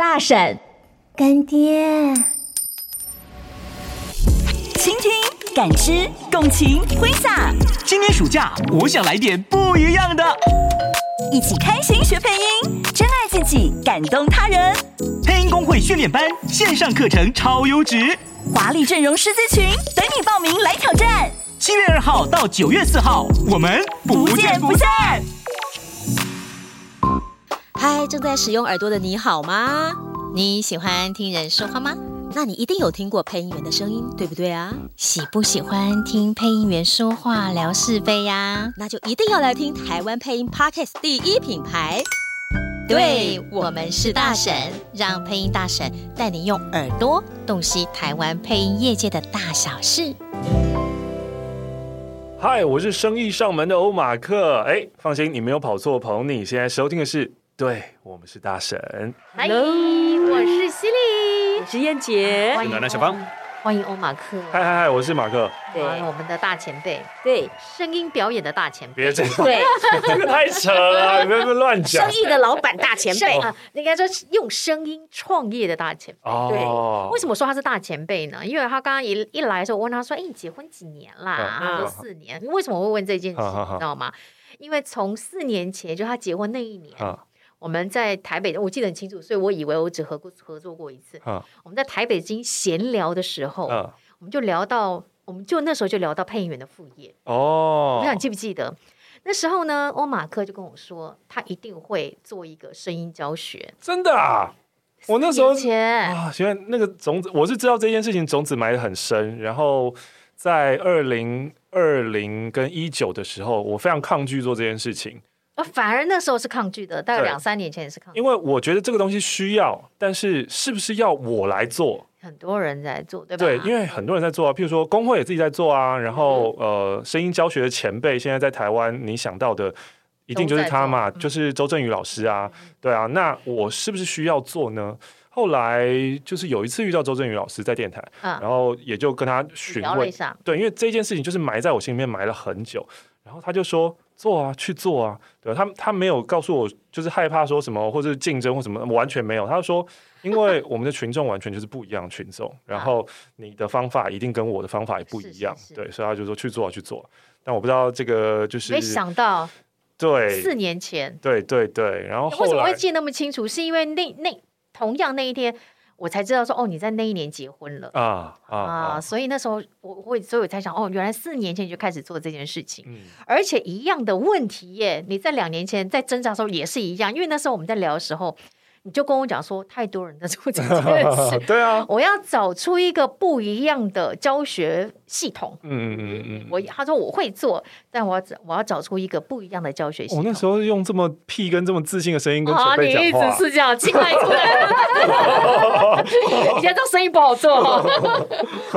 大婶，干爹，倾听、感知、共情、挥洒。今年暑假，我想来点不一样的，一起开心学配音，真爱自己，感动他人。配音工会训练班线上课程超优质，华丽阵容师资群等你报名来挑战。七月二号到九月四号，我们不见不散。嗨，正在使用耳朵的你好吗？你喜欢听人说话吗？那你一定有听过配音员的声音，对不对啊？喜不喜欢听配音员说话聊是非呀？那就一定要来听台湾配音 Podcast 第一品牌。对，我们是大婶，让配音大婶带你用耳朵洞悉台湾配音业界的大小事。嗨，我是生意上门的欧马克。哎，放心，你没有跑错棚，你现在收听的是。对，我们是大神。Hello，我是犀利，我是燕姐，欢迎暖暖小芳，欢迎欧马克。嗨嗨嗨，我是马克。对，我们的大前辈，对，声音表演的大前辈。别这样，对，这个太扯了，你别别乱讲。生意的老板大前辈啊，应该说用声音创业的大前辈。对，为什么说他是大前辈呢？因为他刚刚一一来的时候，我问他说：“哎，你结婚几年啦？”他说：“四年。”为什么我会问这件事？你知道吗？因为从四年前就他结婚那一年。我们在台北，我记得很清楚，所以我以为我只合过合作过一次。啊、我们在台北经闲聊的时候，啊、我们就聊到，我们就那时候就聊到配音员的副业。哦，我不知道你记不记得，那时候呢，欧马克就跟我说，他一定会做一个声音教学。真的啊！我那时候前啊，因为那个种子，我是知道这件事情种子埋的很深。然后在二零二零跟一九的时候，我非常抗拒做这件事情。反而那时候是抗拒的，大概两三年前也是抗拒。因为我觉得这个东西需要，但是是不是要我来做？很多人在做，对吧？对，因为很多人在做啊，譬如说工会也自己在做啊，然后、嗯、呃，声音教学的前辈现在在台湾，你想到的一定就是他嘛，就是周振宇老师啊，嗯、对啊，那我是不是需要做呢？后来就是有一次遇到周振宇老师在电台，嗯、然后也就跟他询问，对，因为这件事情就是埋在我心里面埋了很久，然后他就说。做啊，去做啊，对，他他没有告诉我，就是害怕说什么或者竞争或什么，完全没有。他说，因为 我们的群众完全就是不一样的群众，然后你的方法一定跟我的方法也不一样，是是是对，所以他就说去做啊，去做。但我不知道这个就是没想到，对，四年前，对对对，然后后为什么会记得那么清楚？是因为那那同样那一天。我才知道说哦，你在那一年结婚了啊啊，啊！所以那时候我我，所以我才想哦，原来四年前就开始做这件事情，嗯、而且一样的问题耶，你在两年前在挣扎的时候也是一样，因为那时候我们在聊的时候。你就跟我讲说，太多人在做 这件事，对啊，我要找出一个不一样的教学系统。嗯嗯嗯，我他说我会做，但我要找我要找出一个不一样的教学系统。我那时候用这么屁跟这么自信的声音跟前辈讲话，你一直是这样，进来出来，你现在这声音不好做。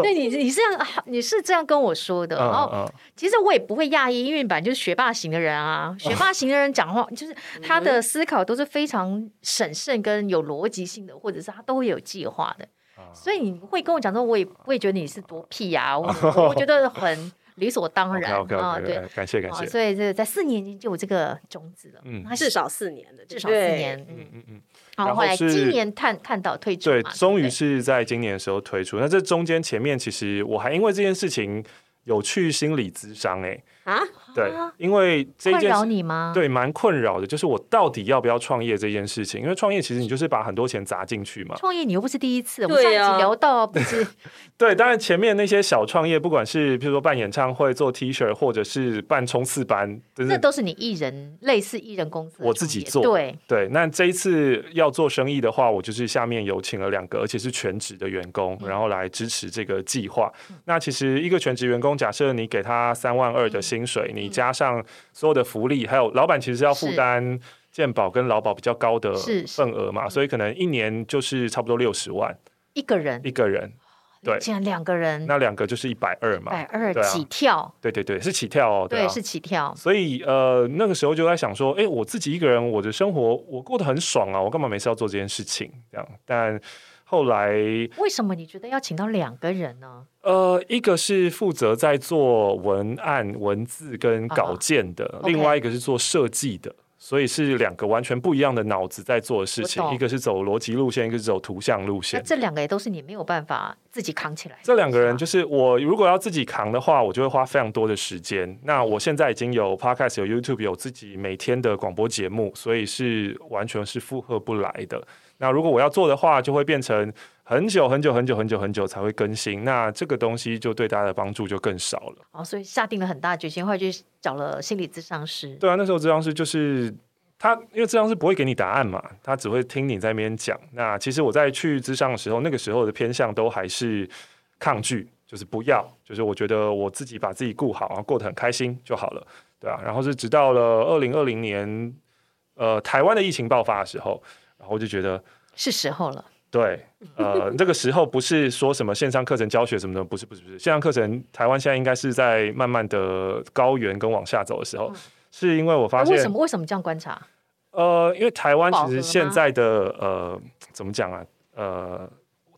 对，你你是这样，你是这样跟我说的。然后其实我也不会讶异，因为本来就是学霸型的人啊，学霸型的人讲话就是他的思考都是非常审慎。跟有逻辑性的，或者是他都会有计划的，所以你会跟我讲说，我也不会觉得你是多屁啊，我我觉得很 理所当然啊，对，感谢感谢。所以这在四年前就有这个种子了，嗯，至少四年的，至少四年，嗯嗯嗯。然后后来今年看看到推出，对，终于是在今年的时候推出。那这中间前面其实我还因为这件事情有去心理咨商哎。啊，对，因为这件事困扰你吗？对，蛮困扰的，就是我到底要不要创业这件事情。因为创业其实你就是把很多钱砸进去嘛。创业你又不是第一次，我们上一集聊到不是？对，当然前面那些小创业，不管是比如说办演唱会、做 T 恤，或者是办冲刺班，那都是你艺人类似艺人公司，我自己做。对对，那这一次要做生意的话，我就是下面有请了两个，而且是全职的员工，然后来支持这个计划。那其实一个全职员工，假设你给他三万二的薪水，你加上所有的福利，还有老板其实要负担健保跟劳保比较高的份额嘛，所以可能一年就是差不多六十万一个人，一个人，对，这样两个人，那两个就是一百二嘛，百二起跳，对对对，是起跳哦，对，是起跳。所以呃，那个时候就在想说，哎，我自己一个人，我的生活我过得很爽啊，我干嘛每次要做这件事情？这样，但。后来，为什么你觉得要请到两个人呢？呃，一个是负责在做文案、文字跟稿件的，uh -huh. 另外一个是做设计的。所以是两个完全不一样的脑子在做的事情，一个是走逻辑路线，一个是走图像路线。这两个也都是你没有办法自己扛起来。这两个人就是我，如果要自己扛的话，我就会花非常多的时间。那我现在已经有 Podcast、有 YouTube、有自己每天的广播节目，所以是完全是负荷不来的。那如果我要做的话，就会变成很久很久很久很久很久才会更新。那这个东西就对大家的帮助就更少了。哦，所以下定了很大决心，后来就找了心理咨商师。对啊，那时候咨商师就是他，因为咨商师不会给你答案嘛，他只会听你在那边讲。那其实我在去咨商的时候，那个时候的偏向都还是抗拒，就是不要，就是我觉得我自己把自己顾好，然后过得很开心就好了，对啊。然后是直到了二零二零年，呃，台湾的疫情爆发的时候。然后我就觉得是时候了。对，呃，这个时候不是说什么线上课程教学什么的，不是，不是，不是。线上课程，台湾现在应该是在慢慢的高原跟往下走的时候，嗯、是因为我发现为什么？为什么这样观察？呃，因为台湾其实现在的呃，怎么讲啊？呃，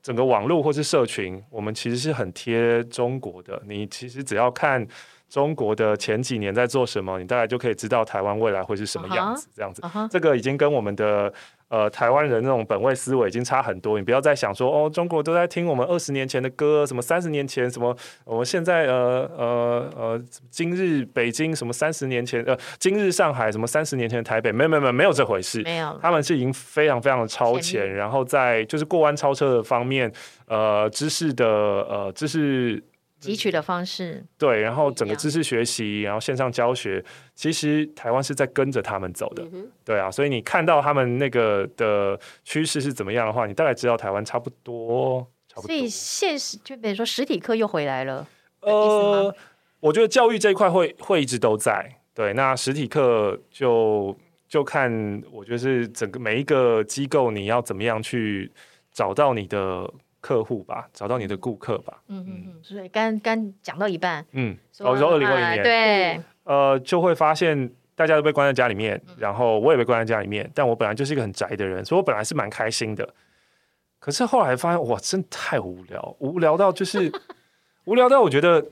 整个网络或是社群，我们其实是很贴中国的。你其实只要看中国的前几年在做什么，你大概就可以知道台湾未来会是什么样子。Uh 这样子，uh -huh. 这个已经跟我们的。呃，台湾人那种本位思维已经差很多，你不要再想说哦，中国都在听我们二十年前的歌，什么三十年前什么，我们现在呃呃呃，今日北京什么三十年前呃，今日上海什么三十年前的台北，没有没有没有没有这回事，没有，他们是已经非常非常的超前，然后在就是过弯超车的方面，呃，知识的呃知识。汲取的方式对，然后整个知识学习，然后线上教学，其实台湾是在跟着他们走的，嗯，对啊，所以你看到他们那个的趋势是怎么样的话，你大概知道台湾差不多，差不多。所以现实就比如说实体课又回来了，呃，我觉得教育这一块会会一直都在，对，那实体课就就看，我觉得是整个每一个机构你要怎么样去找到你的。客户吧，找到你的顾客吧。嗯嗯嗯。所以刚刚讲到一半，嗯，我说二零二零年，对，呃，就会发现大家都被关在家里面，然后我也被关在家里面。但我本来就是一个很宅的人，所以我本来是蛮开心的。可是后来发现，哇，真的太无聊，无聊到就是 无聊到我觉得，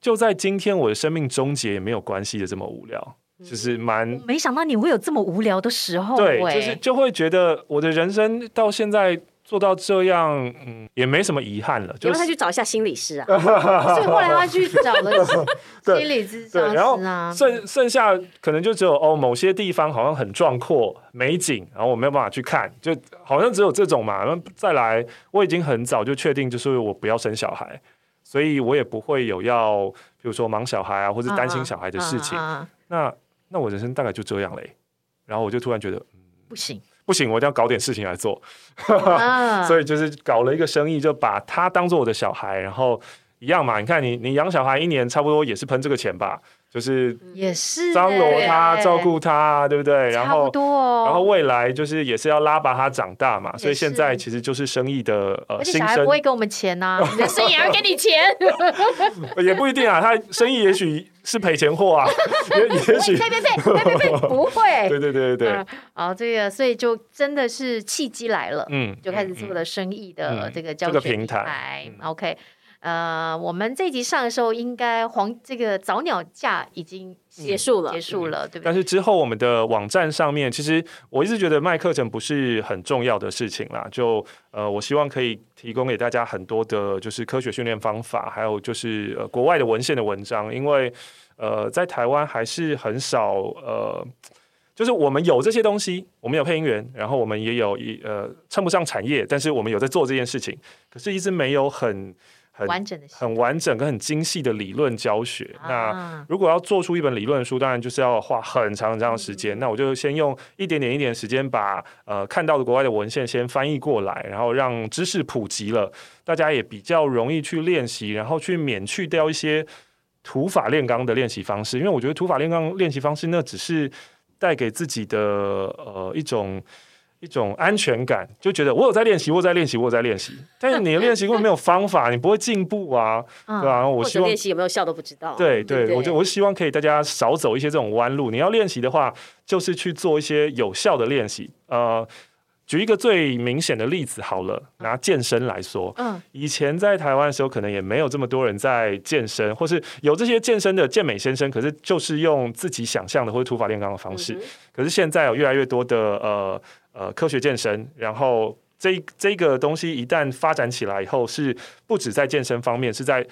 就在今天我的生命终结也没有关系的这么无聊，就是蛮没想到你会有这么无聊的时候，对，就是就会觉得我的人生到现在。做到这样，嗯，也没什么遗憾了。就是他去找一下心理师啊，所以后来他去找了 心理咨询师啊。然后剩剩下可能就只有哦，某些地方好像很壮阔美景，然后我没有办法去看，就好像只有这种嘛。然后再来，我已经很早就确定，就是我不要生小孩，所以我也不会有要，比如说忙小孩啊，或者担心小孩的事情。啊啊啊啊那那我人生大概就这样嘞。然后我就突然觉得，嗯，不行。不行，我一定要搞点事情来做，所以就是搞了一个生意，就把他当做我的小孩，然后一样嘛。你看你，你你养小孩一年差不多也是喷这个钱吧？就是也是张罗他，照顾他，对不对？然后多，然后未来就是也是要拉拔他长大嘛。所以现在其实就是生意的呃，新生不会给我们钱呐、啊，生意也要给你钱，也不一定啊。他生意也许是赔钱货啊，也也许呸呸呸呸呸呸，不会。对对对对对。啊、嗯，这个所以就真的是契机来了，嗯，就开始做了生意的这个教学、嗯嗯这个、平台。嗯、OK。呃，我们这一集上的时候，应该黄这个早鸟价已经结束了，嗯、结束了，对不对？但是之后我们的网站上面，其实我一直觉得卖课程不是很重要的事情啦。就呃，我希望可以提供给大家很多的，就是科学训练方法，还有就是呃国外的文献的文章，因为呃在台湾还是很少呃，就是我们有这些东西，我们有配音员，然后我们也有一呃称不上产业，但是我们有在做这件事情，可是一直没有很。很完整的、很完整跟很精细的理论教学。啊。那如果要做出一本理论书，当然就是要花很长很长的时间。嗯。那我就先用一点点、一点时间，把呃看到的国外的文献先翻译过来，然后让知识普及了，大家也比较容易去练习，然后去免去掉一些土法炼钢的练习方式。因为我觉得土法炼钢练习方式，那只是带给自己的呃一种。一种安全感，就觉得我有在练习，我有在练习，我有在练习。但是你的练习根本没有方法，你不会进步啊，对吧？我希望练习有没有效都不知道。对对，对，我就我希望可以大家少走一些这种弯路。你要练习的话，就是去做一些有效的练习。呃，举一个最明显的例子好了，拿健身来说，嗯，以前在台湾的时候，可能也没有这么多人在健身，或是有这些健身的健美先生，可是就是用自己想象的或者土法炼钢的方式。可是现在有越来越多的呃呃科学健身，然后这这个东西一旦发展起来以后，是不止在健身方面，是在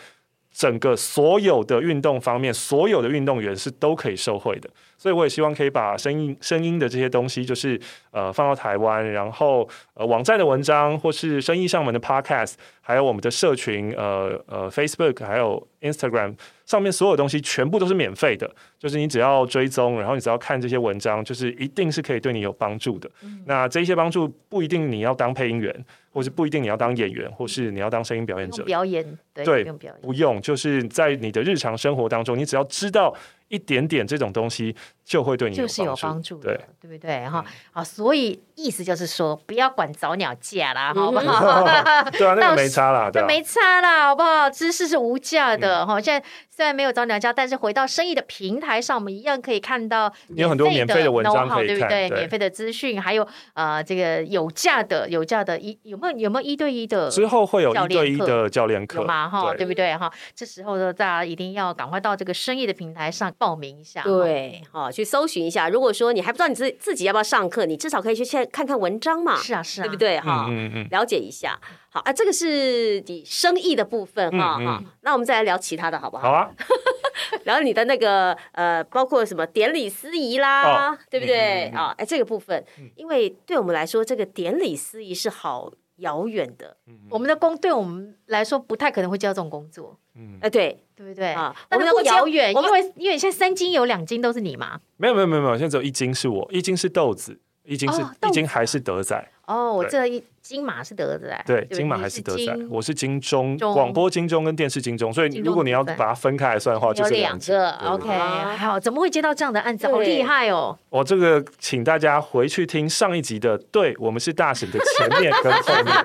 整个所有的运动方面，所有的运动员是都可以受惠的。所以我也希望可以把声音声音的这些东西，就是呃放到台湾，然后呃网站的文章，或是生意上门的 Podcast，还有我们的社群，呃呃 Facebook，还有 Instagram 上面所有东西全部都是免费的，就是你只要追踪，然后你只要看这些文章，就是一定是可以对你有帮助的。嗯、那这些帮助不一定你要当配音员，或是不一定你要当演员，或是你要当声音表演者。表演对，对不用，不用，就是在你的日常生活当中，你只要知道。一点点这种东西就会对你就是有帮助的，对对不对？哈、嗯，好，所以意思就是说，不要管早鸟价啦，好不好？对啊，那个没差啦，对，没差啦，好不好？知识是无价的，哈、嗯。现在虽然没有早鸟价，但是回到生意的平台上，我们一样可以看到你有很多免费的文章可以看，对不对？对免费的资讯，还有呃，这个有价的、有价的一有没有有没有一对一的？之后会有一对一的教练课嘛？哈，对不对？哈，这时候呢，大家一定要赶快到这个生意的平台上报名一下。对，好，去搜寻一下。如果说你还不知道你自自己要不要上课，你至少可以去先看看文章嘛。是啊，是啊，对不对？哈，嗯嗯，了解一下。好啊，这个是你生意的部分哈哈。那我们再来聊其他的好不好？好啊。聊你的那个呃，包括什么典礼司仪啦，对不对？啊，哎，这个部分，因为对我们来说，这个典礼司仪是好遥远的。我们的工对我们来说不太可能会接到这种工作。嗯，哎，对，对不对啊？我们不遥远，因为因为现在三斤有两斤都是你嘛？没有没有没有没有，现在只有一斤是我，一斤是豆子，一斤是一斤还是德仔？哦，我这一金马是德仔，对，金马还是德仔，我是金钟，广播金钟跟电视金钟，所以如果你要把它分开来算的话，就是两个。OK，好，怎么会接到这样的案子？好厉害哦！我这个请大家回去听上一集的，对我们是大婶的前面跟后面。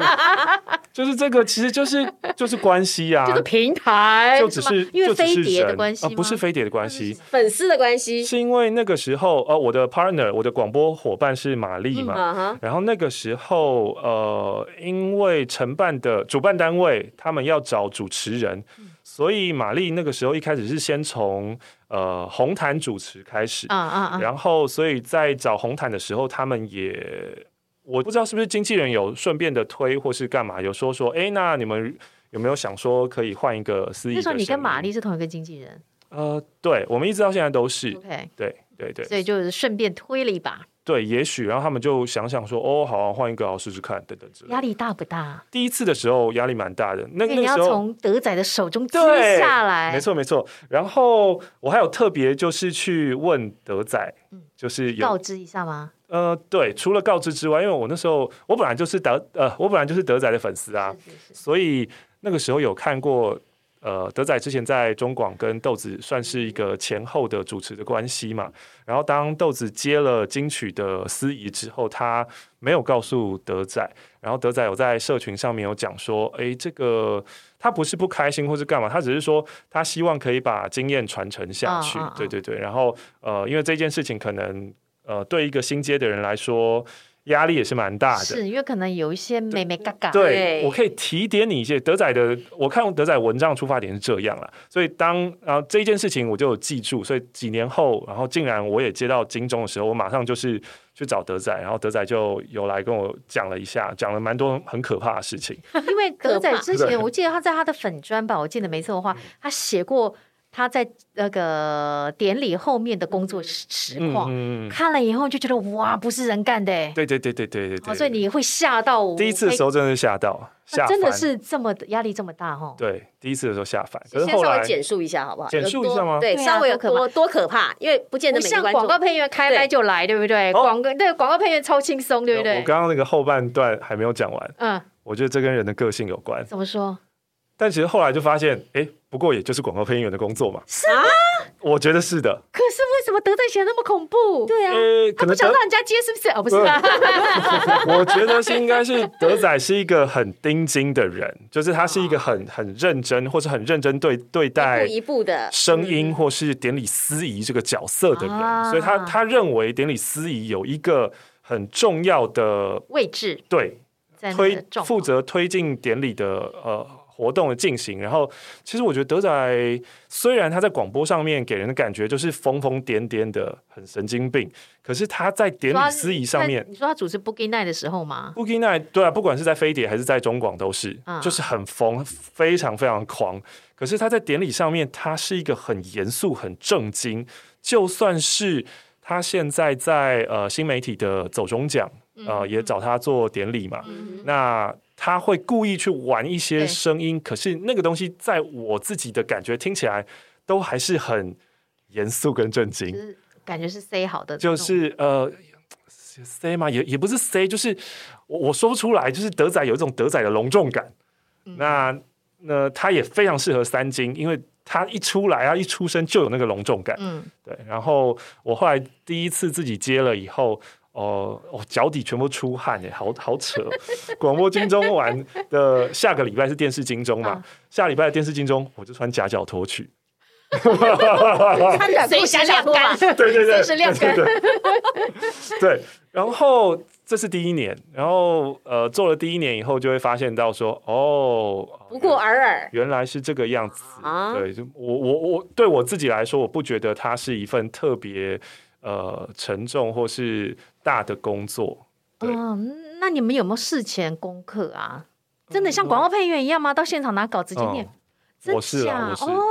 就是这个，其实就是就是关系啊，这个平台就只是因为飞碟的关系吗？不是飞碟的关系，粉丝的关系，是因为那个时候，呃，我的 partner，我的广播伙伴是玛丽嘛，然后那个时候，呃，因为承办的主办单位他们要找主持人，所以玛丽那个时候一开始是先从呃红毯主持开始，然后所以在找红毯的时候，他们也。我不知道是不是经纪人有顺便的推或是干嘛，有说说，哎，那你们有没有想说可以换一个司仪？那时候你跟玛丽是同一个经纪人？呃，对，我们一直到现在都是。对对对，所以就是顺便推了一把。对，也许，然后他们就想想说，哦，好啊，换一个，我试试看，等等之类。压力大不大？第一次的时候压力蛮大的，那那个时候你要从德仔的手中接下来，没错没错。然后我还有特别就是去问德仔，嗯，就是告知一下吗？呃，对，除了告知之外，因为我那时候我本来就是德呃，我本来就是德仔的粉丝啊，是是是，所以那个时候有看过呃，德仔之前在中广跟豆子算是一个前后的主持的关系嘛。然后当豆子接了金曲的司仪之后，他没有告诉德仔，然后德仔有在社群上面有讲说，哎，这个他不是不开心或是干嘛，他只是说他希望可以把经验传承下去，哦哦哦对对对。然后呃，因为这件事情可能。呃，对一个新接的人来说，压力也是蛮大的。是因为可能有一些美美嘎嘎。对，对我可以提点你一些德仔的，我看德仔文章出发点是这样了。所以当然后这一件事情我就有记住，所以几年后，然后竟然我也接到金钟的时候，我马上就是去找德仔，然后德仔就有来跟我讲了一下，讲了蛮多很可怕的事情。因为德仔之前我记得他在他的粉砖吧，我记得没错的话，他写过。他在那个典礼后面的工作实况，嗯嗯、看了以后就觉得哇，不是人干的。对对对对对对，对。所以你会吓到我。第一次的时候真的是吓到，吓真的是这么压力这么大哈。对，第一次的时候吓翻。可是后来简述一下好不好？简述一下吗？对，稍微有可怕，多可怕，因为不见得每。像广告配音员开麦就来，对不对？广告对广告配音员超轻松，对不对？我刚刚那个后半段还没有讲完。嗯，我觉得这跟人的个性有关。怎么说？但其实后来就发现，哎，不过也就是广告配音员的工作嘛。是啊，我觉得是的。可是为什么德仔写那么恐怖？对啊，他不想让人家接，是不是？哦，不是。我觉得是应该是德仔是一个很钉金的人，就是他是一个很很认真，或是很认真对对待一步的声音，或是典礼司仪这个角色的人，所以他他认为典礼司仪有一个很重要的位置，对，推负责推进典礼的呃。活动的进行，然后其实我觉得德仔虽然他在广播上面给人的感觉就是疯疯癫癫的，很神经病，可是他在典礼司仪上面，你说他主持 Boogie Night 的时候吗？Boogie Night 对啊，不管是在飞碟还是在中广都是，嗯、就是很疯，非常非常狂。可是他在典礼上面，他是一个很严肃、很正经。就算是他现在在呃新媒体的走中奖，呃、嗯、也找他做典礼嘛，嗯、那。他会故意去玩一些声音，可是那个东西在我自己的感觉听起来都还是很严肃跟震惊，感觉是 say 好的，就是呃 say 嘛，也也不是 say，就是我我说不出来，就是德仔有一种德仔的隆重感。嗯、那那他也非常适合三金，因为他一出来啊，一出生就有那个隆重感。嗯，对。然后我后来第一次自己接了以后。哦哦，脚底全部出汗哎，好好扯！广播金钟完的下个礼拜是电视金钟嘛？啊、下礼拜的电视金钟，我就穿夹脚拖去。穿短裤夹脚拖嘛？对对对，是晾干。对，然后这是第一年，然后呃，做了第一年以后，就会发现到说，哦，不过尔尔，原来是这个样子啊！对，就我我我对我自己来说，我不觉得它是一份特别呃沉重或是。大的工作，哦，那你们有没有事前功课啊？真的像广告配音员一样吗？到现场拿稿直接念？我是啊，我是哦。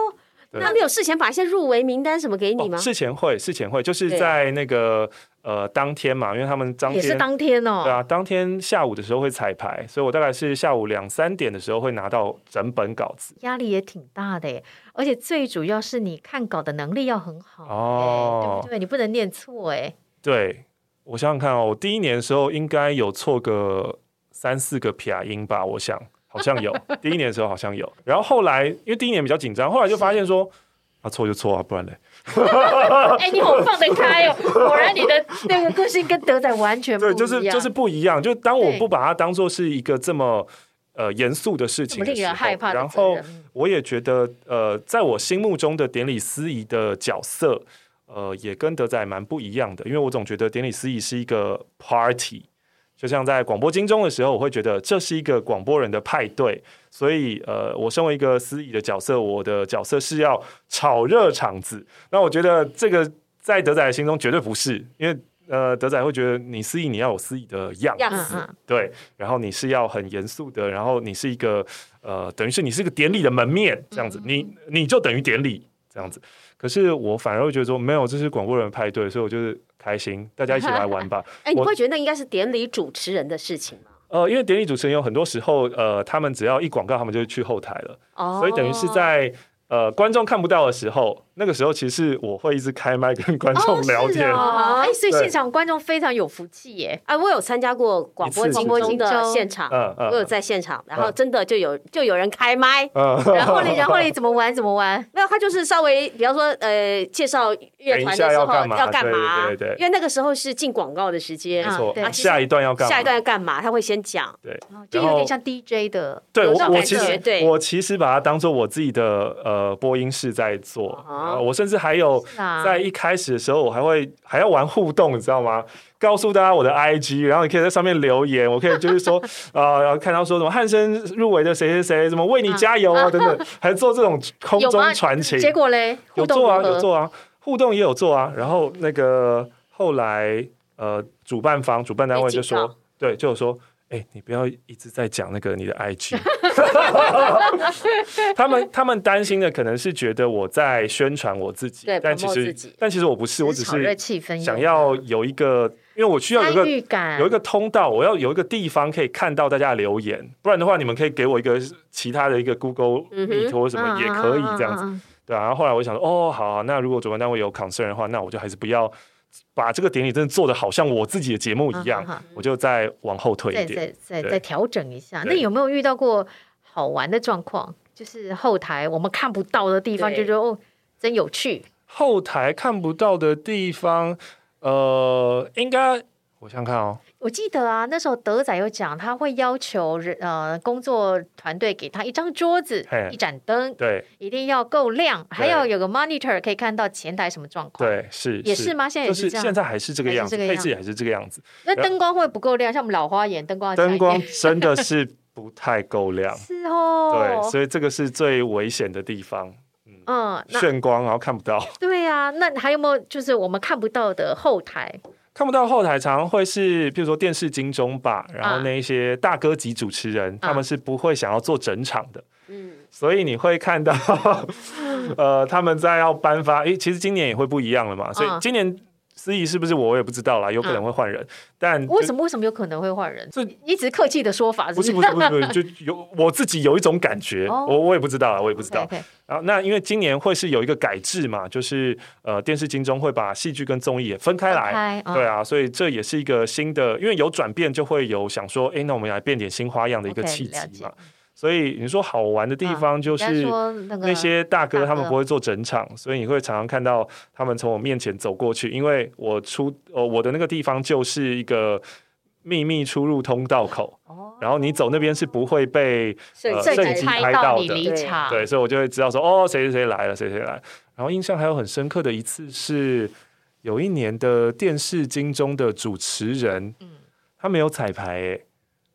那你有事前把一些入围名单什么给你吗？事前会，事前会，就是在那个呃当天嘛，因为他们当天也是当天哦，对啊，当天下午的时候会彩排，所以我大概是下午两三点的时候会拿到整本稿子，压力也挺大的耶，而且最主要是你看稿的能力要很好哦，对不对？你不能念错哎，对。我想想看哦，我第一年的时候应该有错个三四个撇音吧，我想好像有。第一年的时候好像有，然后后来因为第一年比较紧张，后来就发现说啊错就错啊，不然嘞。哎，你好放得开哦，果然你的 那个个性跟德仔完全不一样。对，就是就是不一样。就当我不把它当做是一个这么呃严肃的事情的时候，害怕。然后我也觉得呃，在我心目中的典礼司仪的角色。呃，也跟德仔蛮不一样的，因为我总觉得典礼司仪是一个 party，就像在广播金钟的时候，我会觉得这是一个广播人的派对，所以呃，我身为一个司仪的角色，我的角色是要炒热场子。那我觉得这个在德仔的心中绝对不是，因为呃，德仔会觉得你司仪你要有司仪的样子，样对，然后你是要很严肃的，然后你是一个呃，等于是你是一个典礼的门面这样子，你你就等于典礼这样子。可是我反而会觉得说，没有，这是广播人派对，所以我就是开心，大家一起来玩吧。哎、欸，你会觉得那应该是典礼主持人的事情吗？呃，因为典礼主持人有很多时候，呃，他们只要一广告，他们就去后台了，哦、所以等于是在。呃，观众看不到的时候，那个时候其实我会一直开麦跟观众聊天。哎，所以现场观众非常有福气耶！啊，我有参加过广播金钟的现场，我有在现场，然后真的就有就有人开麦，然后呢 然后你怎么玩怎么玩？没有，他就是稍微比方说呃介绍乐团的时候要干嘛？对对，因为那个时候是进广告的时间，错。下一段要干嘛？下一段要干嘛？他会先讲，对，就有点像 DJ 的。对我我其实我其实把它当做我自己的呃。呃，播音室在做，呃，我甚至还有在一开始的时候，我还会还要玩互动，你知道吗？告诉大家我的 IG，然后你可以在上面留言，我可以就是说啊，然 后看到说什么汉森入围的谁谁谁，什么为你加油啊等等，还做这种空中传情。结果嘞，有做啊，有做啊，互动也有做啊。然后那个后来呃，主办方主办单位就说，对，就有说。哎、欸，你不要一直在讲那个你的 IG，他们他们担心的可能是觉得我在宣传我自己，但其实但其实我不是，我只是想要有一个，因为我需要有一个有一个通道，我要有一个地方可以看到大家的留言，不然的话，你们可以给我一个其他的一个 Google Meet 或什么也可以这样子，对啊。然后后来我想说，哦，好啊，那如果主办单位有 concern 的话，那我就还是不要。把这个典礼真的做的好像我自己的节目一样，啊、我就再往后退一点，再再再调整一下。那有没有遇到过好玩的状况？就是后台我们看不到的地方，就说对哦，真有趣。后台看不到的地方，呃，应该我想想看哦。我记得啊，那时候德仔有讲，他会要求人呃工作团队给他一张桌子、一盏灯，对，一定要够亮，还要有个 monitor 可以看到前台什么状况。对，是也是吗？现在也是这样，现在还是这个样子，配置还是这个样子。那灯光会不够亮，像我们老花眼灯光，灯光真的 是不太够亮，是哦。对，所以这个是最危险的地方。嗯，眩光然后看不到。对呀，那还有没有就是我们看不到的后台？看不到后台，常常会是，比如说电视金钟吧，然后那一些大哥级主持人，他们是不会想要做整场的，嗯，所以你会看到，呃，他们在要颁发，诶，其实今年也会不一样了嘛，所以今年。司仪是不是我我也不知道啦，有可能会换人，但为什么为什么有可能会换人？这一直客气的说法，不是不是不是不是，就有我自己有一种感觉，我我也不知道啦，我也不知道。然后那因为今年会是有一个改制嘛，就是呃电视金钟会把戏剧跟综艺也分开来，对啊，所以这也是一个新的，因为有转变就会有想说，哎，那我们来变点新花样的一个契机嘛。所以你说好玩的地方就是那些大哥他们不会做整场，所以你会常常看到他们从我面前走过去，因为我出呃我的那个地方就是一个秘密出入通道口，然后你走那边是不会被摄影机拍到的，对，所以我就会知道说哦谁谁谁来了谁谁来，然后印象还有很深刻的一次是有一年的电视金钟的主持人，他没有彩排哎，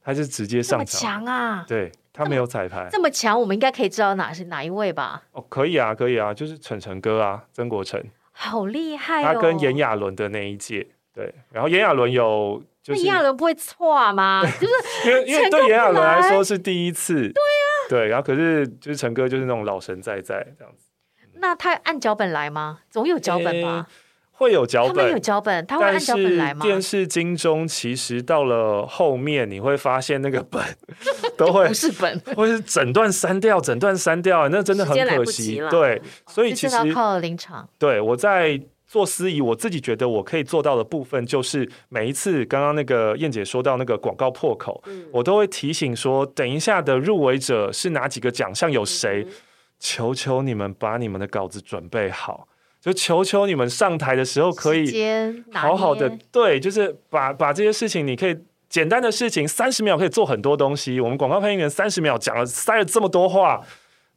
他是直接上场，强啊，对。他没有彩排，这么强，我们应该可以知道哪是哪一位吧？哦，可以啊，可以啊，就是晨晨哥啊，曾国成，好厉害哦！他跟炎亚纶的那一届，对，然后炎亚纶有，就是炎亚纶不会错吗？就是因为因为对炎亚纶来说是第一次，对呀，对，然后可是就是陈哥就是那种老神在在这样子。那他按脚本来吗？总有脚本吧？会有脚本，有脚本，他会按脚本来吗？电视金钟其实到了后面，你会发现那个本 都会不是本，或是整段删掉，整段删掉，那真的很可惜。对，所以其实靠了临场。对，我在做司仪，我自己觉得我可以做到的部分，就是每一次刚刚那个燕姐说到那个广告破口，我都会提醒说，等一下的入围者是哪几个奖项，有谁？求求你们把你们的稿子准备好。就求求你们上台的时候可以好好的，对，就是把把这些事情，你可以简单的事情，三十秒可以做很多东西。我们广告配音员三十秒讲了塞了这么多话。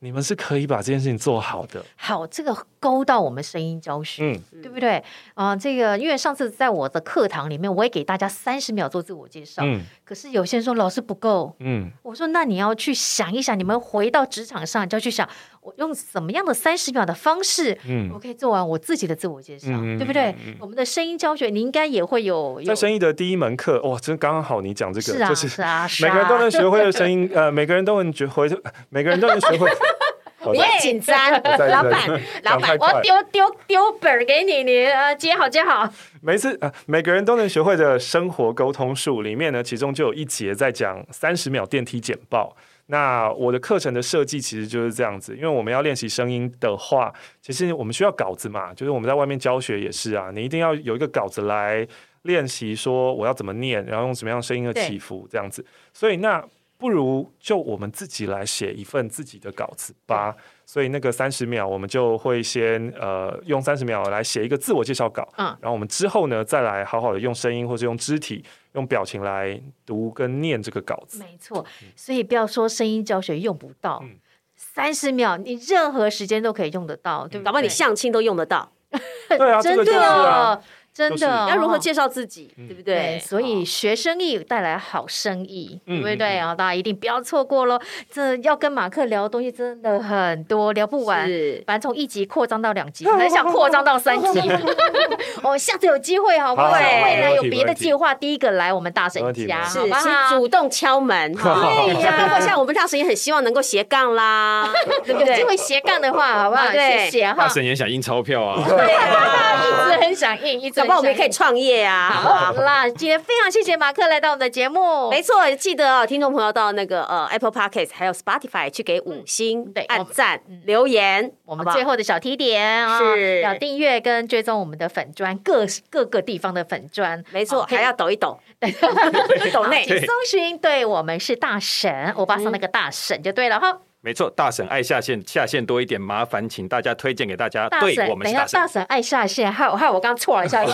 你们是可以把这件事情做好的。好，这个勾到我们声音教学，嗯，对不对？啊、呃，这个因为上次在我的课堂里面，我也给大家三十秒做自我介绍，嗯，可是有些人说老师不够，嗯，我说那你要去想一想，你们回到职场上就要去想，我用什么样的三十秒的方式，嗯，我可以做完我自己的自我介绍，嗯、对不对？嗯、我们的声音教学，你应该也会有，有在声音的第一门课，哇，真刚刚好你讲这个，是啊，就是是啊，每个人都能学会的声音，呃，每个人都能学会，每个人都能学会。你也紧张，老板，老板，我丢丢丢本儿给你，你呃接好接好。每次啊，每个人都能学会的生活沟通术里面呢，其中就有一节在讲三十秒电梯简报。那我的课程的设计其实就是这样子，因为我们要练习声音的话，其实我们需要稿子嘛，就是我们在外面教学也是啊，你一定要有一个稿子来练习，说我要怎么念，然后用什么样声音的起伏这样子。所以那。不如就我们自己来写一份自己的稿子吧。所以那个三十秒，我们就会先呃用三十秒来写一个自我介绍稿。嗯，然后我们之后呢，再来好好的用声音或者用肢体、用表情来读跟念这个稿子。没错，所以不要说声音教学用不到，三十秒你任何时间都可以用得到，对不对？搞不好你相亲都用得到。对啊，真的。真的要如何介绍自己，对不对？所以学生意带来好生意，对不对啊？大家一定不要错过喽！这要跟马克聊的东西真的很多，聊不完。反正从一集扩张到两集，很想扩张到三集。我 下次有机会，好不好？未来有别的计划，第一个来我们大神家，是主动敲门。对呀，包括像我们大神也很希望能够斜杠啦，对不对？有机会斜杠的话，好不好？谢谢哈。大神也想印钞票啊，对啊，一直很想印，一直。那我们也可以创业啊！好啦，今天非常谢谢马克来到我们的节目。没错，记得哦，听众朋友到那个呃 Apple Podcast 还有 Spotify 去给五星对按赞留言。我们最后的小提点是要订阅跟追踪我们的粉砖，各各个地方的粉砖。没错，还要抖一抖，抖内 搜寻。对，我们是大神，欧巴桑那个大神就对了哈。没错，大婶爱下线，下线多一点，麻烦请大家推荐给大家。大，对，我们是大婶。大婶爱下线，害我害我刚错了一下，爱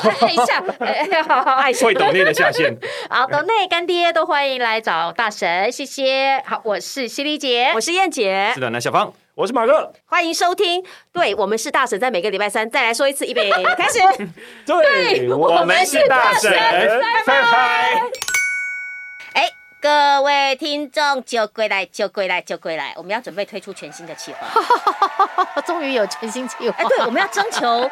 下，哎，好好爱下。会懂内的下线。好，懂内干爹都欢迎来找大神，谢谢。好，我是犀利姐，我是燕姐，是的，那小芳，我是马哥，欢迎收听。对，我们是大婶，在每个礼拜三再来说一次，预备开始。对，我们是大婶，拜拜。各位听众，就归来，就归来，就归来！我们要准备推出全新的企划，终于有全新企划。哎，对，我们要征求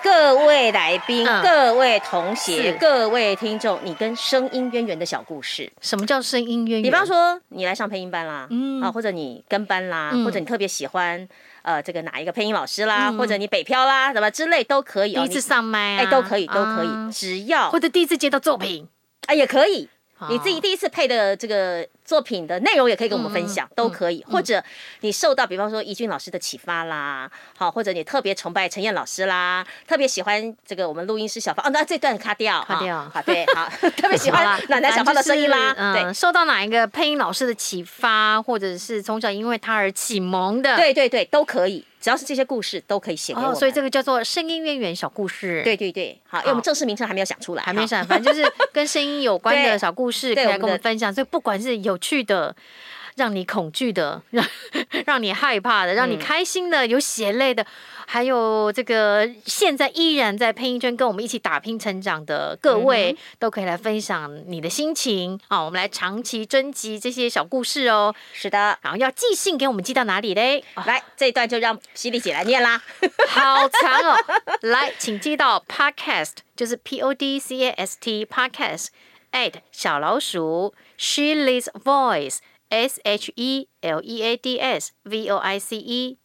各位来宾、嗯、各位同学、各位听众，你跟声音渊源的小故事。什么叫声音渊源？比方说，你来上配音班啦，嗯啊，或者你跟班啦，嗯、或者你特别喜欢呃这个哪一个配音老师啦，嗯、或者你北漂啦，什么之类都可以。第一次上麦啊，哎，都可以，都可以，啊、只要或者第一次接到作品，哎，也可以。你自己第一次配的这个作品的内容也可以跟我们分享，嗯、都可以。嗯、或者你受到比方说怡君老师的启发啦，好，或者你特别崇拜陈燕老师啦，特别喜欢这个我们录音师小芳哦，那这段卡掉，卡掉，好，对，好，特别喜欢奶奶小芳的声音啦，嗯、对，受到哪一个配音老师的启发，或者是从小因为他而启蒙的，对对对，都可以。只要是这些故事都可以写给我、哦，所以这个叫做声音渊源小故事。对对对，好，因为我们正式名称还没有想出来，还没想，反正就是跟声音有关的 小故事，可以来跟我们分享。所以不管是有趣的。让你恐惧的，让让你害怕的，让你开心的，有血泪的，还有这个现在依然在配音圈跟我们一起打拼成长的各位，嗯、都可以来分享你的心情啊！我们来长期征集这些小故事哦。是的，然后要寄信给我们，寄到哪里嘞？来，这一段就让犀利姐来念啦。好长哦，来，请寄到 podcast，就是 p o d c a s t podcast at 小老鼠 she leads voice。S H E L E A D S V O I C E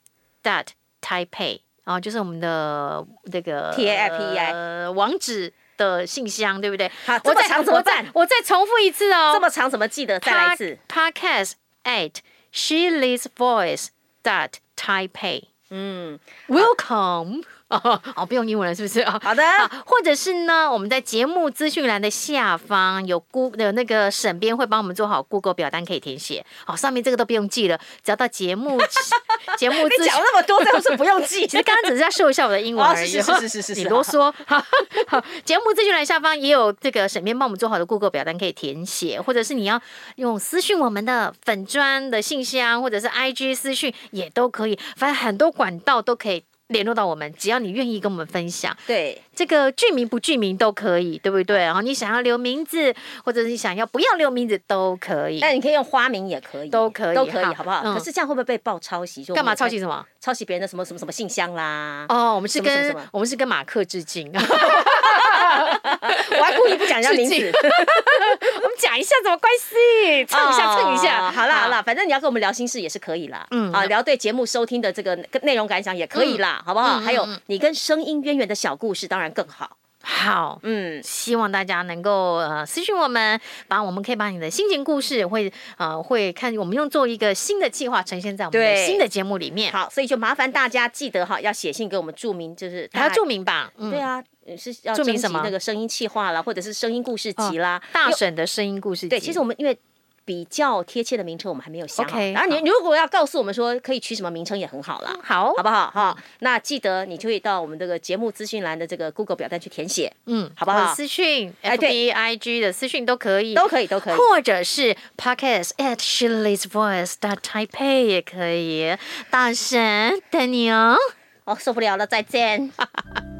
dot Taipei，然后就是我们的这个 T A I P E I 呃网址的信箱，对不对？好，这么长怎么办？我再重复一次哦，这么长怎么记得？再来一次，Podcast at She Leads Voice dot Taipei。嗯，Welcome。 哦 哦，不用英文了，是不是啊？好的，或者是呢，我们在节目资讯栏的下方有 Google 的那个审编会帮我们做好 Google 表单可以填写。好，上面这个都不用记了，只要到节目 节目。你讲那么多，最后是不用记。其实刚刚只是在秀一下我的英文而已。是是是是是，你啰嗦。好，节目资讯栏下方也有这个审编帮我们做好的 Google 表单可以填写，或者是你要用私讯我们的粉砖的信箱，或者是 IG 私讯也都可以，反正很多管道都可以。联络到我们，只要你愿意跟我们分享，对这个剧名不剧名都可以，对不对？然后你想要留名字，或者是你想要不要留名字都可以。但你可以用花名也可以，都可以，都可以，好不好？可是这样会不会被爆抄袭？干嘛抄袭什么？抄袭别人的什么什么什么信箱啦？哦，我们是跟我们是跟马克致敬。我还故意不讲人家名字，我们讲一下怎么关系？蹭一下，蹭一下。好啦好啦，反正你要跟我们聊心事也是可以啦。嗯啊，聊对节目收听的这个内容感想也可以啦。好不好？还有你跟声音渊源的小故事，当然更好。好，嗯，希望大家能够呃私信我们，把我们可以把你的心情故事会呃会看我们用做一个新的计划呈现在我们的新的节目里面。好，所以就麻烦大家记得哈，要写信给我们注明，就是还要注明吧？对啊，是要注明什么？那个声音气化啦，或者是声音故事集啦，大婶的声音故事集。对，其实我们因为。比较贴切的名称我们还没有想好，然后你如果要告诉我们说可以取什么名称也很好啦，好，好不好？哈，那记得你就会到我们这个节目资讯栏的这个 Google 表单去填写，嗯，好不好？私讯 FB IG 的私讯都可以，都可以，都可以，或者是 Podcast at Shirley's Voice dot Taipei 也可以，大神等你哦，哦，受不了了，再见。